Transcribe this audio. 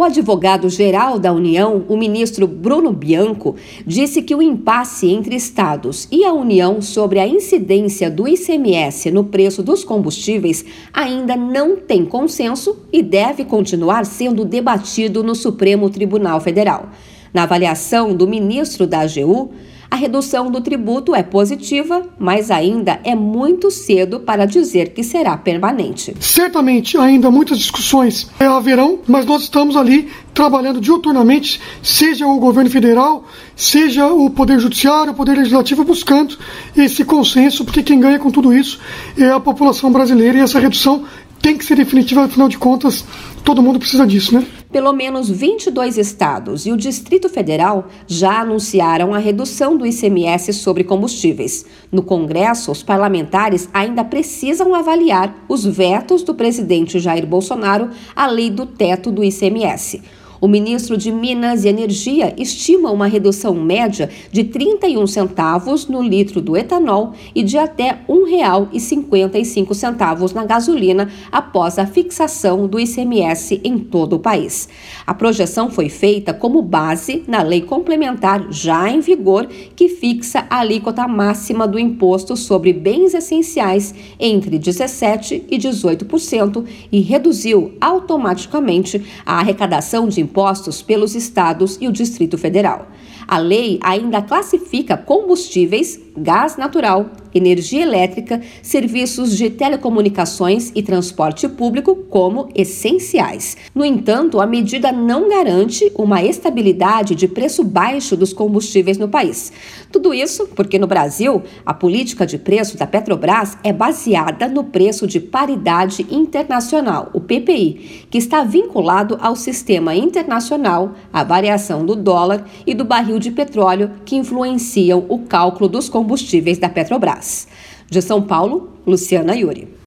O advogado-geral da União, o ministro Bruno Bianco, disse que o impasse entre estados e a União sobre a incidência do ICMS no preço dos combustíveis ainda não tem consenso e deve continuar sendo debatido no Supremo Tribunal Federal. Na avaliação do ministro da AGU, a redução do tributo é positiva, mas ainda é muito cedo para dizer que será permanente. Certamente ainda muitas discussões haverão, mas nós estamos ali trabalhando diuturnamente, seja o governo federal, seja o Poder Judiciário, o Poder Legislativo, buscando esse consenso, porque quem ganha com tudo isso é a população brasileira e essa redução tem que ser definitiva, afinal de contas, todo mundo precisa disso, né? Pelo menos 22 estados e o Distrito Federal já anunciaram a redução do ICMS sobre combustíveis. No Congresso, os parlamentares ainda precisam avaliar os vetos do presidente Jair Bolsonaro à lei do teto do ICMS. O ministro de Minas e Energia estima uma redução média de 31 centavos no litro do etanol e de até R$ 1,55 na gasolina após a fixação do ICMS em todo o país. A projeção foi feita como base na lei complementar já em vigor, que fixa a alíquota máxima do imposto sobre bens essenciais entre 17% e 18% e reduziu automaticamente a arrecadação de impostos pelos estados e o Distrito Federal. A lei ainda classifica combustíveis, gás natural, energia elétrica, serviços de telecomunicações e transporte público como essenciais. No entanto, a medida não garante uma estabilidade de preço baixo dos combustíveis no país. Tudo isso porque no Brasil, a política de preço da Petrobras é baseada no preço de paridade internacional, o PPI, que está vinculado ao sistema internacional, à variação do dólar e do barril de petróleo que influenciam o cálculo dos combustíveis da Petrobras. De São Paulo, Luciana Yuri.